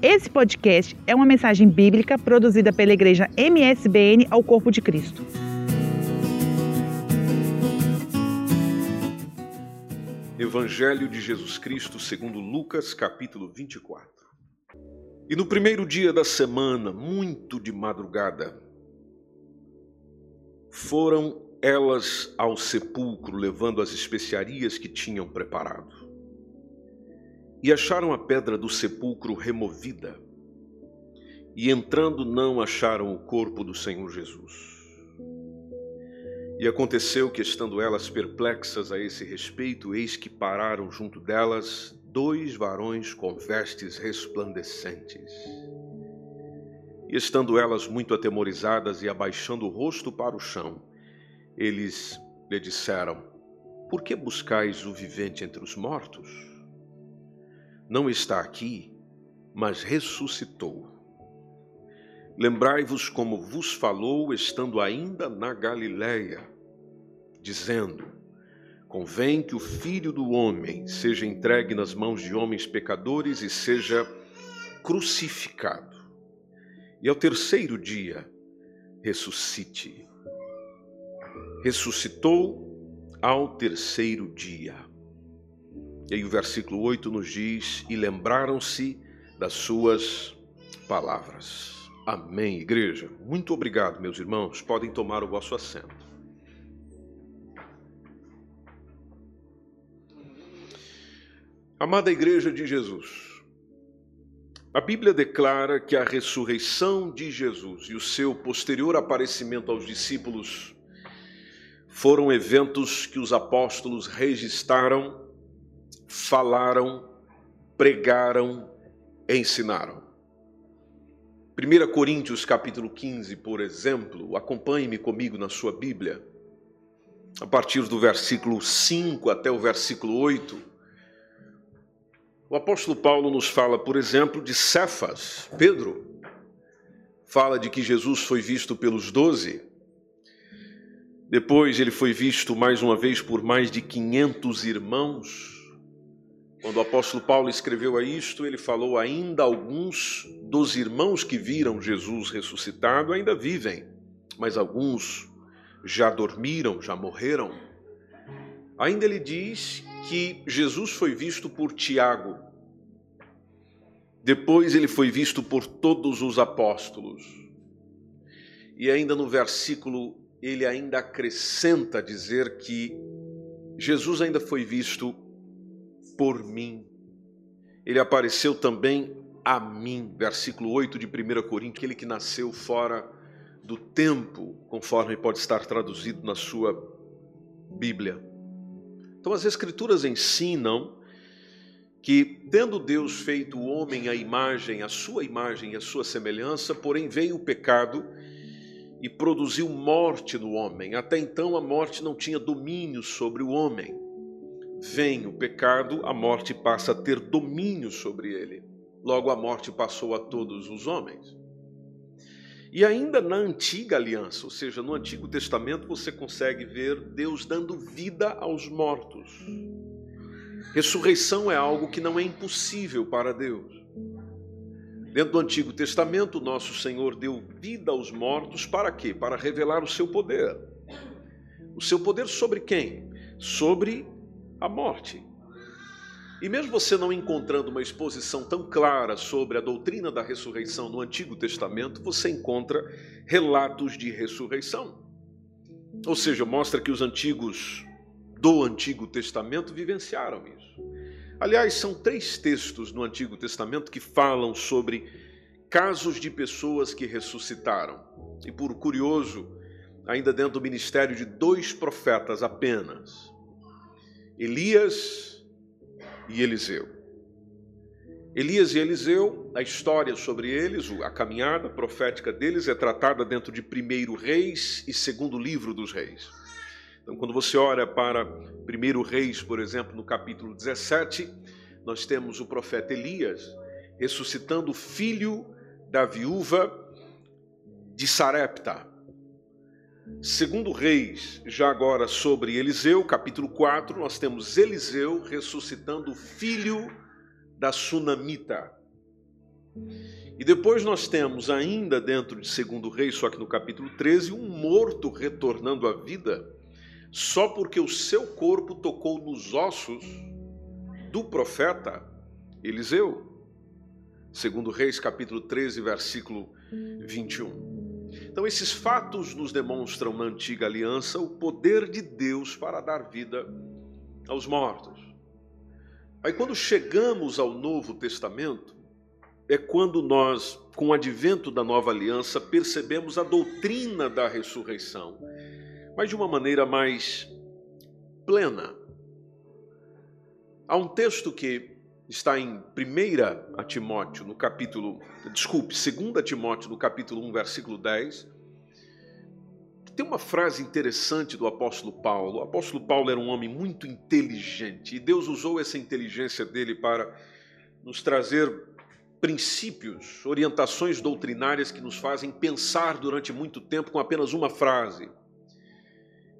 Esse podcast é uma mensagem bíblica produzida pela igreja MSBN ao Corpo de Cristo. Evangelho de Jesus Cristo segundo Lucas, capítulo 24. E no primeiro dia da semana, muito de madrugada, foram elas ao sepulcro levando as especiarias que tinham preparado e acharam a pedra do sepulcro removida. E entrando, não acharam o corpo do Senhor Jesus. E aconteceu que, estando elas perplexas a esse respeito, eis que pararam junto delas dois varões com vestes resplandecentes. E estando elas muito atemorizadas e abaixando o rosto para o chão, eles lhe disseram: Por que buscais o vivente entre os mortos? Não está aqui, mas ressuscitou. Lembrai-vos como vos falou estando ainda na Galiléia, dizendo: Convém que o filho do homem seja entregue nas mãos de homens pecadores e seja crucificado, e ao terceiro dia ressuscite. Ressuscitou ao terceiro dia. E aí o versículo 8 nos diz: E lembraram-se das suas palavras. Amém, igreja. Muito obrigado, meus irmãos. Podem tomar o vosso assento. Amada Igreja de Jesus, a Bíblia declara que a ressurreição de Jesus e o seu posterior aparecimento aos discípulos foram eventos que os apóstolos registraram falaram, pregaram, ensinaram. 1 Coríntios capítulo 15, por exemplo, acompanhe-me comigo na sua Bíblia, a partir do versículo 5 até o versículo 8. O apóstolo Paulo nos fala, por exemplo, de Cefas, Pedro. Fala de que Jesus foi visto pelos doze. Depois ele foi visto mais uma vez por mais de 500 irmãos. Quando o apóstolo Paulo escreveu a isto, ele falou: ainda alguns dos irmãos que viram Jesus ressuscitado ainda vivem, mas alguns já dormiram, já morreram. Ainda ele diz que Jesus foi visto por Tiago, depois ele foi visto por todos os apóstolos. E ainda no versículo, ele ainda acrescenta dizer que Jesus ainda foi visto por mim. Ele apareceu também a mim. Versículo 8 de 1 Coríntios, aquele que nasceu fora do tempo, conforme pode estar traduzido na sua Bíblia. Então as Escrituras ensinam que, tendo Deus feito o homem à imagem, a sua imagem e a sua semelhança, porém veio o pecado e produziu morte no homem. Até então a morte não tinha domínio sobre o homem vem o pecado, a morte passa a ter domínio sobre ele. Logo, a morte passou a todos os homens. E ainda na antiga aliança, ou seja, no Antigo Testamento, você consegue ver Deus dando vida aos mortos. Ressurreição é algo que não é impossível para Deus. Dentro do Antigo Testamento, nosso Senhor deu vida aos mortos para quê? Para revelar o seu poder. O seu poder sobre quem? Sobre a morte. E mesmo você não encontrando uma exposição tão clara sobre a doutrina da ressurreição no Antigo Testamento, você encontra relatos de ressurreição. Ou seja, mostra que os antigos do Antigo Testamento vivenciaram isso. Aliás, são três textos no Antigo Testamento que falam sobre casos de pessoas que ressuscitaram. E por curioso, ainda dentro do ministério de dois profetas apenas, Elias e Eliseu. Elias e Eliseu, a história sobre eles, a caminhada profética deles é tratada dentro de primeiro Reis e segundo livro dos Reis. Então, quando você olha para primeiro Reis, por exemplo, no capítulo 17, nós temos o profeta Elias ressuscitando o filho da viúva de Sarepta, Segundo Reis, já agora sobre Eliseu, capítulo 4, nós temos Eliseu ressuscitando o filho da Sunamita. E depois nós temos ainda dentro de Segundo Reis, só que no capítulo 13, um morto retornando à vida, só porque o seu corpo tocou nos ossos do profeta Eliseu. Segundo Reis, capítulo 13, versículo 21. Então esses fatos nos demonstram na antiga aliança o poder de Deus para dar vida aos mortos. Aí quando chegamos ao Novo Testamento, é quando nós, com o advento da nova aliança, percebemos a doutrina da ressurreição, mas de uma maneira mais plena. Há um texto que está em 1 Timóteo, no capítulo, desculpe, 2 Timóteo, no capítulo 1, versículo 10. Tem uma frase interessante do apóstolo Paulo. O apóstolo Paulo era um homem muito inteligente e Deus usou essa inteligência dele para nos trazer princípios, orientações doutrinárias que nos fazem pensar durante muito tempo com apenas uma frase.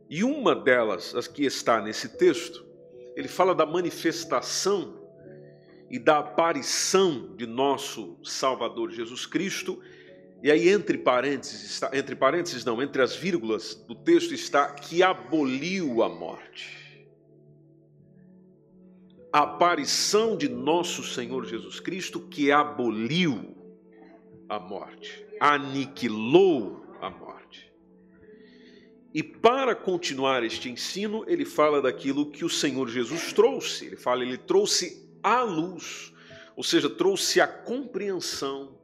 E uma delas, as que está nesse texto, ele fala da manifestação e da aparição de nosso Salvador Jesus Cristo. E aí entre parênteses, está, entre parênteses não, entre as vírgulas do texto está que aboliu a morte a aparição de nosso Senhor Jesus Cristo que aboliu a morte, aniquilou a morte. E para continuar este ensino, ele fala daquilo que o Senhor Jesus trouxe. Ele fala, ele trouxe a luz, ou seja, trouxe a compreensão,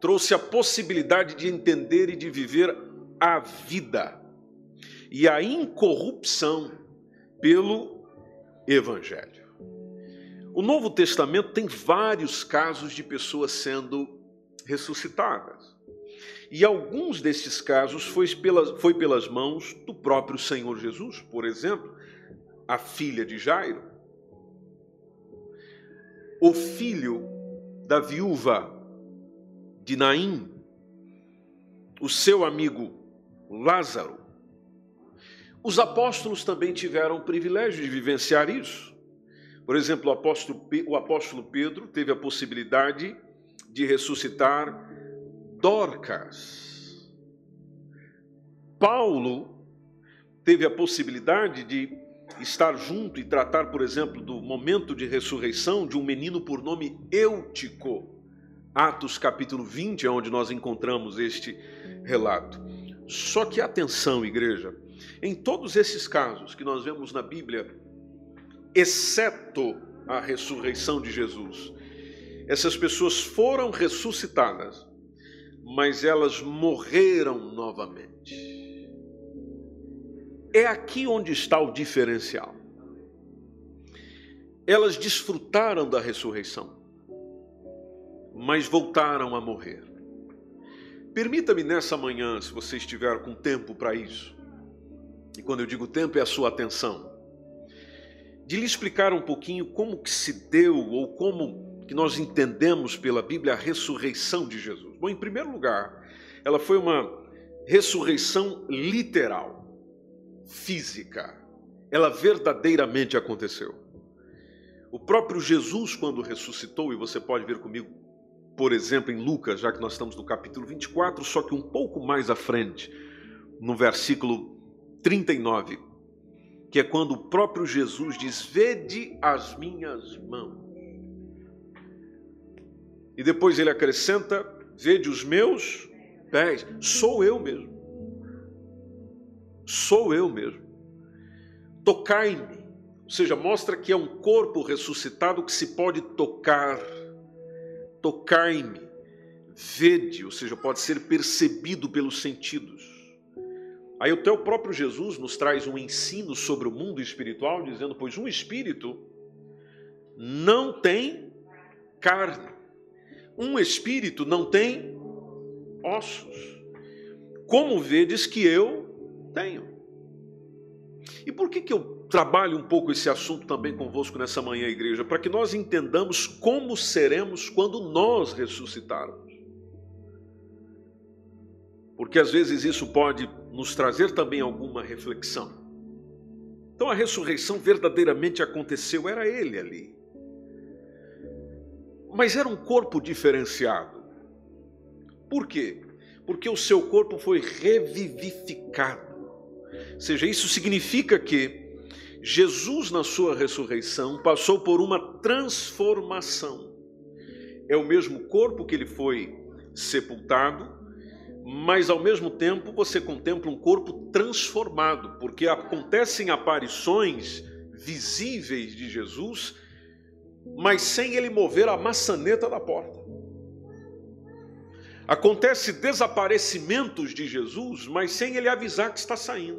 trouxe a possibilidade de entender e de viver a vida e a incorrupção pelo Evangelho. O Novo Testamento tem vários casos de pessoas sendo ressuscitadas. E alguns desses casos foi pelas, foi pelas mãos do próprio Senhor Jesus. Por exemplo, a filha de Jairo, o filho da viúva de Naim, o seu amigo Lázaro. Os apóstolos também tiveram o privilégio de vivenciar isso. Por exemplo, o apóstolo, Pedro teve a possibilidade de ressuscitar Dorcas. Paulo teve a possibilidade de estar junto e tratar, por exemplo, do momento de ressurreição de um menino por nome Eutico. Atos capítulo 20 é onde nós encontramos este relato. Só que atenção, igreja, em todos esses casos que nós vemos na Bíblia, exceto a ressurreição de Jesus. Essas pessoas foram ressuscitadas, mas elas morreram novamente. É aqui onde está o diferencial. Elas desfrutaram da ressurreição, mas voltaram a morrer. Permita-me nessa manhã, se você estiver com tempo para isso, e quando eu digo tempo é a sua atenção, de lhe explicar um pouquinho como que se deu ou como que nós entendemos pela Bíblia a ressurreição de Jesus. Bom, em primeiro lugar, ela foi uma ressurreição literal, física. Ela verdadeiramente aconteceu. O próprio Jesus, quando ressuscitou, e você pode ver comigo, por exemplo, em Lucas, já que nós estamos no capítulo 24, só que um pouco mais à frente, no versículo 39, que é quando o próprio Jesus diz: Vede as minhas mãos. E depois ele acrescenta: Vede os meus pés. Sou eu mesmo. Sou eu mesmo. Tocai-me. Ou seja, mostra que é um corpo ressuscitado que se pode tocar. Tocai-me. Vede, ou seja, pode ser percebido pelos sentidos. Aí até o próprio Jesus nos traz um ensino sobre o mundo espiritual, dizendo: Pois um espírito não tem carne, um espírito não tem ossos, como vedes que eu tenho. E por que, que eu trabalho um pouco esse assunto também convosco nessa manhã, igreja? Para que nós entendamos como seremos quando nós ressuscitarmos. Porque às vezes isso pode nos trazer também alguma reflexão. Então a ressurreição verdadeiramente aconteceu, era ele ali. Mas era um corpo diferenciado. Por quê? Porque o seu corpo foi revivificado. Ou seja, isso significa que Jesus, na sua ressurreição, passou por uma transformação. É o mesmo corpo que ele foi sepultado, mas ao mesmo tempo você contempla um corpo transformado, porque acontecem aparições visíveis de Jesus, mas sem ele mover a maçaneta da porta. Acontece desaparecimentos de Jesus, mas sem ele avisar que está saindo.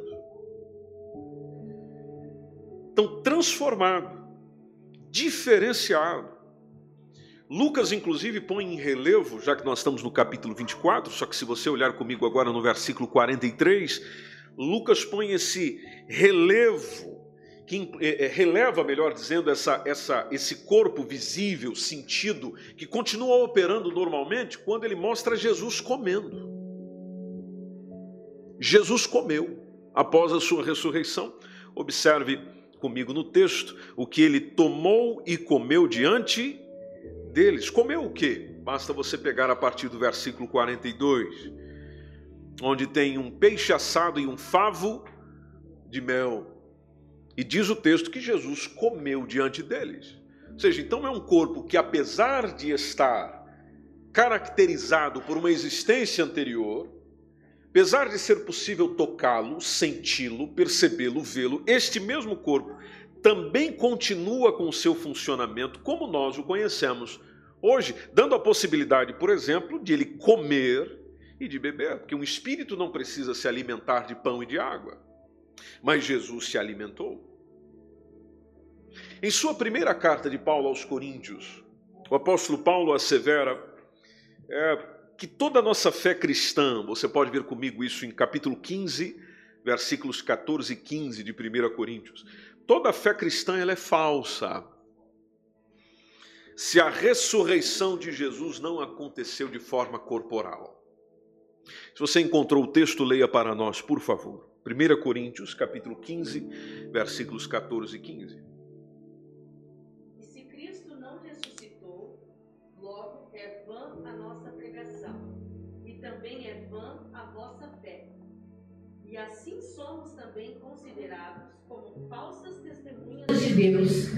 Então, transformado, diferenciado. Lucas, inclusive, põe em relevo, já que nós estamos no capítulo 24, só que se você olhar comigo agora no versículo 43, Lucas põe esse relevo que é, é, releva, melhor dizendo, essa, essa, esse corpo visível, sentido, que continua operando normalmente quando ele mostra Jesus comendo. Jesus comeu após a sua ressurreição. Observe comigo no texto o que ele tomou e comeu diante deles. Comeu o quê? Basta você pegar a partir do versículo 42, onde tem um peixe assado e um favo de mel. E diz o texto que Jesus comeu diante deles. Ou seja, então é um corpo que, apesar de estar caracterizado por uma existência anterior, apesar de ser possível tocá-lo, senti-lo, percebê-lo, vê-lo, este mesmo corpo também continua com o seu funcionamento como nós o conhecemos hoje, dando a possibilidade, por exemplo, de ele comer e de beber, porque um espírito não precisa se alimentar de pão e de água, mas Jesus se alimentou. Em sua primeira carta de Paulo aos Coríntios, o apóstolo Paulo assevera é, que toda a nossa fé cristã, você pode ver comigo isso em capítulo 15, versículos 14 e 15 de 1 Coríntios, toda a fé cristã ela é falsa. Se a ressurreição de Jesus não aconteceu de forma corporal. Se você encontrou o texto, leia para nós, por favor. 1 Coríntios, capítulo 15, versículos 14 e 15. E assim somos também considerados como falsas testemunhas de Deus,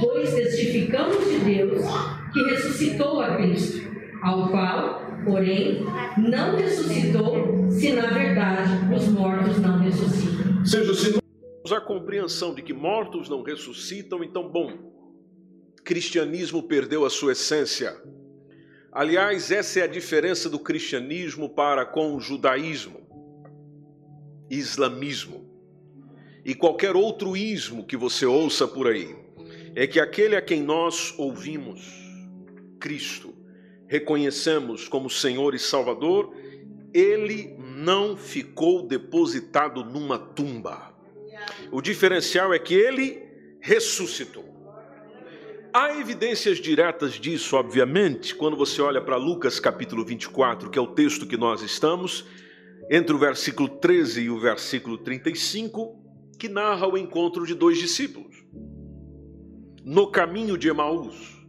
pois testificamos de Deus que ressuscitou a Cristo, ao qual, porém, não ressuscitou, se na verdade os mortos não ressuscitam. Seja, se temos a compreensão de que mortos não ressuscitam, então, bom, cristianismo perdeu a sua essência. Aliás, essa é a diferença do cristianismo para com o judaísmo islamismo e qualquer outro ismo que você ouça por aí, é que aquele a quem nós ouvimos, Cristo, reconhecemos como Senhor e Salvador, ele não ficou depositado numa tumba. O diferencial é que ele ressuscitou. Há evidências diretas disso, obviamente, quando você olha para Lucas capítulo 24, que é o texto que nós estamos, entre o versículo 13 e o versículo 35, que narra o encontro de dois discípulos no caminho de Emaús.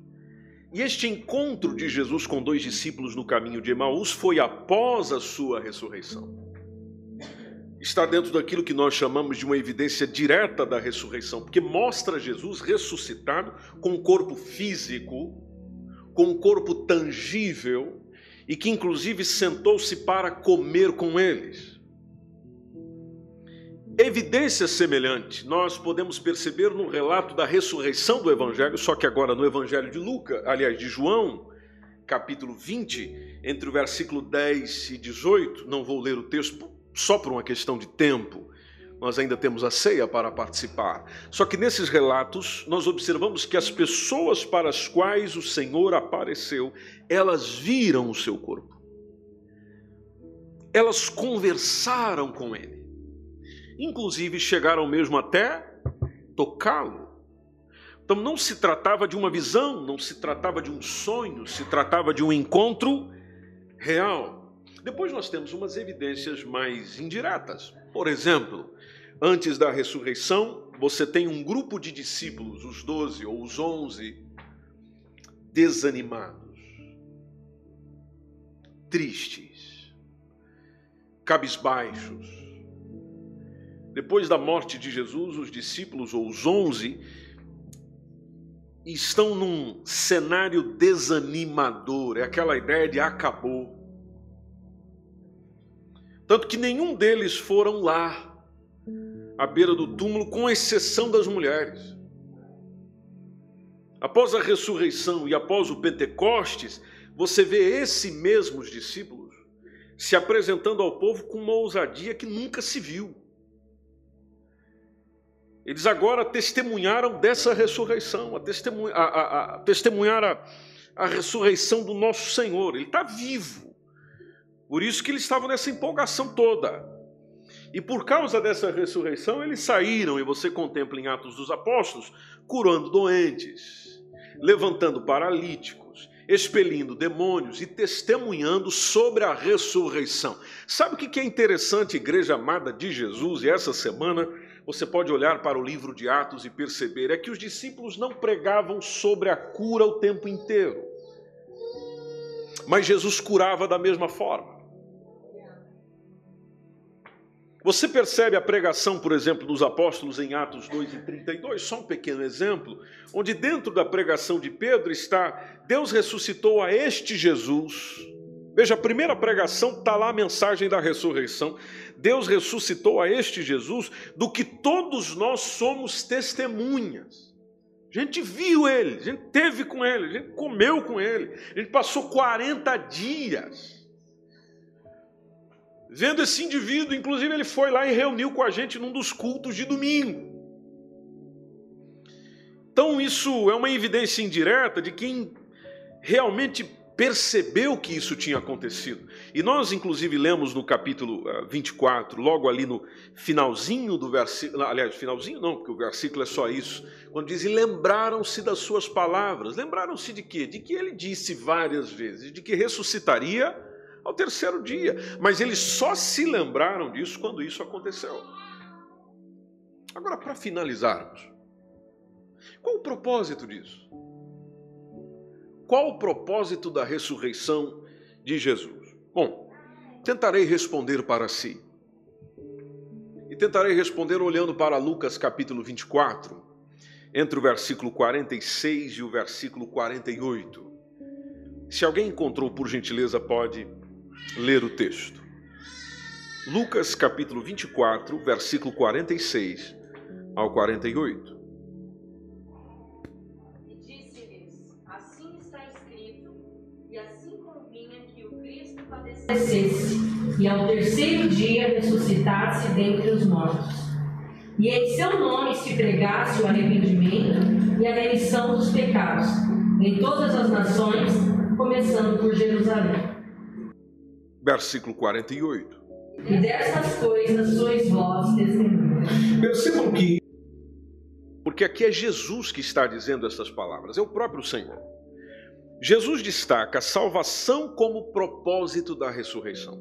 E este encontro de Jesus com dois discípulos no caminho de Emaús foi após a sua ressurreição. Está dentro daquilo que nós chamamos de uma evidência direta da ressurreição, porque mostra Jesus ressuscitado com um corpo físico, com um corpo tangível, e que inclusive sentou-se para comer com eles. Evidência semelhante nós podemos perceber no relato da ressurreição do Evangelho, só que agora no Evangelho de Lucas, aliás, de João, capítulo 20, entre o versículo 10 e 18, não vou ler o texto só por uma questão de tempo, nós ainda temos a ceia para participar. Só que nesses relatos, nós observamos que as pessoas para as quais o Senhor apareceu, elas viram o seu corpo. Elas conversaram com ele. Inclusive chegaram mesmo até tocá-lo. Então não se tratava de uma visão, não se tratava de um sonho, se tratava de um encontro real. Depois nós temos umas evidências mais indiretas. Por exemplo, antes da ressurreição, você tem um grupo de discípulos, os doze ou os onze, desanimados, tristes, cabisbaixos. Depois da morte de Jesus, os discípulos, ou os onze, estão num cenário desanimador, é aquela ideia de acabou. Tanto que nenhum deles foram lá, à beira do túmulo, com exceção das mulheres. Após a ressurreição e após o Pentecostes, você vê esses mesmos discípulos se apresentando ao povo com uma ousadia que nunca se viu. Eles agora testemunharam dessa ressurreição, a, a, a testemunhar a, a ressurreição do nosso Senhor. Ele está vivo. Por isso que eles estavam nessa empolgação toda. E por causa dessa ressurreição, eles saíram, e você contempla em Atos dos Apóstolos, curando doentes, levantando paralíticos, expelindo demônios e testemunhando sobre a ressurreição. Sabe o que é interessante, igreja amada de Jesus, e essa semana você pode olhar para o livro de Atos e perceber é que os discípulos não pregavam sobre a cura o tempo inteiro. Mas Jesus curava da mesma forma. Você percebe a pregação, por exemplo, dos apóstolos em Atos 2 e 32, só um pequeno exemplo, onde dentro da pregação de Pedro está: Deus ressuscitou a este Jesus. Veja, a primeira pregação está lá a mensagem da ressurreição. Deus ressuscitou a este Jesus, do que todos nós somos testemunhas. A gente viu ele, a gente teve com ele, a gente comeu com ele, a gente passou 40 dias vendo esse indivíduo. Inclusive, ele foi lá e reuniu com a gente num dos cultos de domingo. Então, isso é uma evidência indireta de quem realmente percebeu que isso tinha acontecido. E nós, inclusive, lemos no capítulo 24, eh, logo ali no finalzinho do versículo, aliás, finalzinho não, porque o versículo é só isso, quando diz: e lembraram-se das suas palavras. Lembraram-se de quê? De que ele disse várias vezes, de que ressuscitaria ao terceiro dia. Mas eles só se lembraram disso quando isso aconteceu. Agora, para finalizarmos, qual o propósito disso? Qual o propósito da ressurreição de Jesus? Bom, tentarei responder para si. E tentarei responder olhando para Lucas capítulo 24, entre o versículo 46 e o versículo 48. Se alguém encontrou, por gentileza, pode ler o texto. Lucas capítulo 24, versículo 46 ao 48. Padecesse e ao terceiro dia ressuscitasse dentre os mortos. E em seu nome se pregasse o arrependimento e a remissão dos pecados em todas as nações, começando por Jerusalém. Versículo 48. E dessas coisas sois vós testemunhas. Percebam que, porque aqui é Jesus que está dizendo essas palavras, é o próprio Senhor. Jesus destaca a salvação como propósito da ressurreição.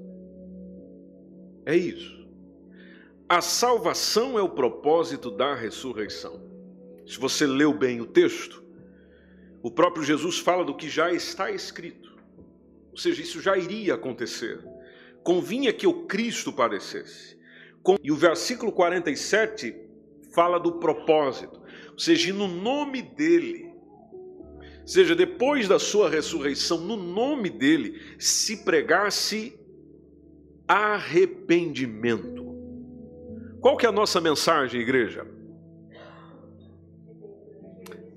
É isso. A salvação é o propósito da ressurreição. Se você leu bem o texto, o próprio Jesus fala do que já está escrito. Ou seja, isso já iria acontecer. Convinha que o Cristo padecesse. E o versículo 47 fala do propósito. Ou seja, no nome dele seja, depois da sua ressurreição, no nome dele, se pregasse arrependimento. Qual que é a nossa mensagem, igreja?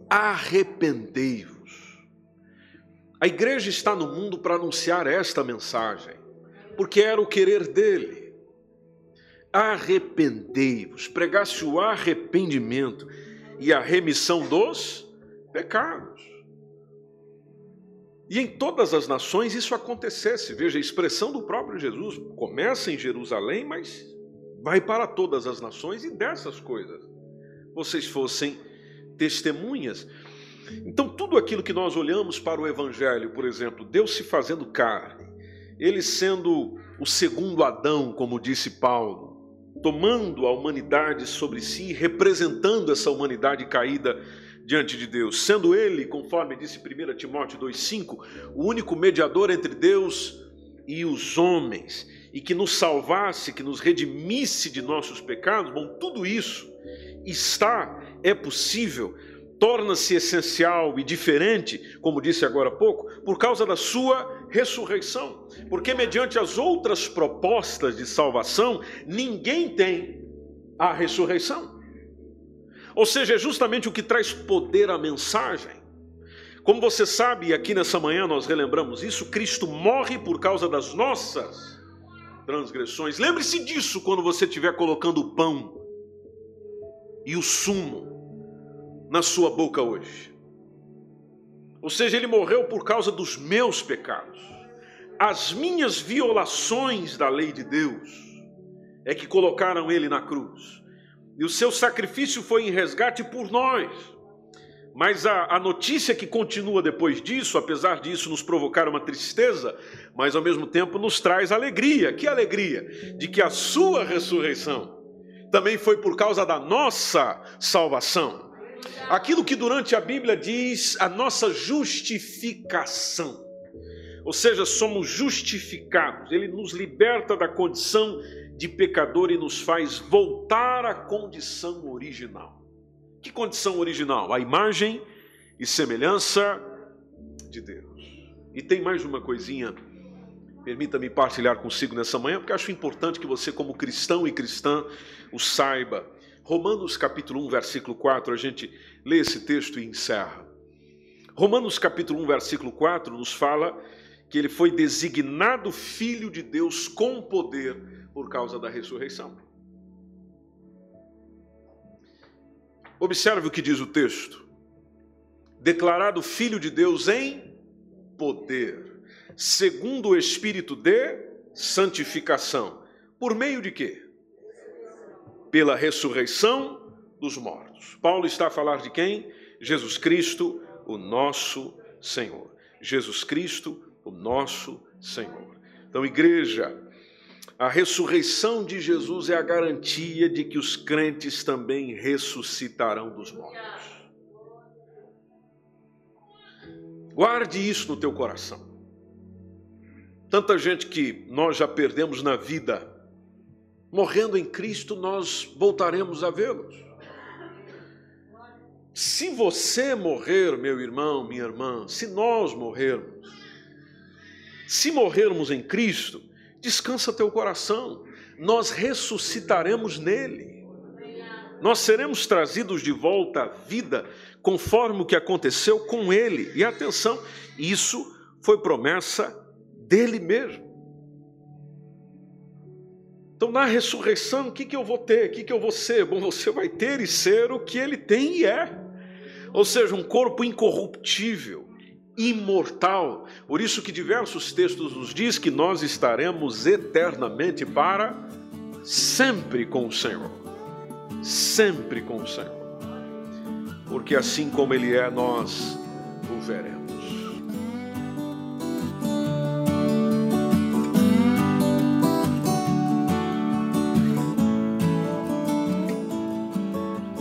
Arrependei-vos. A igreja está no mundo para anunciar esta mensagem, porque era o querer dele. Arrependei-vos, pregasse o arrependimento e a remissão dos pecados. E em todas as nações isso acontecesse. Veja, a expressão do próprio Jesus começa em Jerusalém, mas vai para todas as nações e dessas coisas vocês fossem testemunhas. Então, tudo aquilo que nós olhamos para o Evangelho, por exemplo, Deus se fazendo carne, ele sendo o segundo Adão, como disse Paulo, tomando a humanidade sobre si, representando essa humanidade caída diante de Deus, sendo ele, conforme disse 1 Timóteo 2,5, o único mediador entre Deus e os homens, e que nos salvasse, que nos redimisse de nossos pecados, bom, tudo isso está, é possível, torna-se essencial e diferente, como disse agora há pouco, por causa da sua ressurreição. Porque, mediante as outras propostas de salvação, ninguém tem a ressurreição. Ou seja, é justamente o que traz poder à mensagem. Como você sabe, aqui nessa manhã nós relembramos isso, Cristo morre por causa das nossas transgressões. Lembre-se disso quando você estiver colocando o pão e o sumo na sua boca hoje. Ou seja, ele morreu por causa dos meus pecados. As minhas violações da lei de Deus é que colocaram ele na cruz. E o seu sacrifício foi em resgate por nós. Mas a, a, notícia que continua depois disso, apesar disso nos provocar uma tristeza, mas ao mesmo tempo nos traz alegria. Que alegria? De que a sua ressurreição também foi por causa da nossa salvação. Aquilo que durante a Bíblia diz a nossa justificação. Ou seja, somos justificados. Ele nos liberta da condição de pecador e nos faz voltar à condição original. Que condição original? A imagem e semelhança de Deus. E tem mais uma coisinha, permita-me partilhar consigo nessa manhã, porque acho importante que você, como cristão e cristã, o saiba. Romanos capítulo 1, versículo 4, a gente lê esse texto e encerra. Romanos capítulo 1, versículo 4 nos fala que ele foi designado filho de Deus com poder por causa da ressurreição. Observe o que diz o texto: declarado filho de Deus em poder, segundo o espírito de santificação. Por meio de quê? Pela ressurreição dos mortos. Paulo está a falar de quem? Jesus Cristo, o nosso Senhor. Jesus Cristo, o nosso Senhor. Então, igreja, a ressurreição de Jesus é a garantia de que os crentes também ressuscitarão dos mortos. Guarde isso no teu coração. Tanta gente que nós já perdemos na vida, morrendo em Cristo, nós voltaremos a vê-los. Se você morrer, meu irmão, minha irmã, se nós morrermos, se morrermos em Cristo, descansa teu coração, nós ressuscitaremos nele. Nós seremos trazidos de volta à vida conforme o que aconteceu com ele. E atenção, isso foi promessa dele mesmo. Então, na ressurreição, o que, que eu vou ter? O que, que eu vou ser? Bom, você vai ter e ser o que ele tem e é. Ou seja, um corpo incorruptível, imortal. Por isso que diversos textos nos diz que nós estaremos eternamente para sempre com o Senhor. Sempre com o Senhor. Porque assim como ele é, nós o veremos.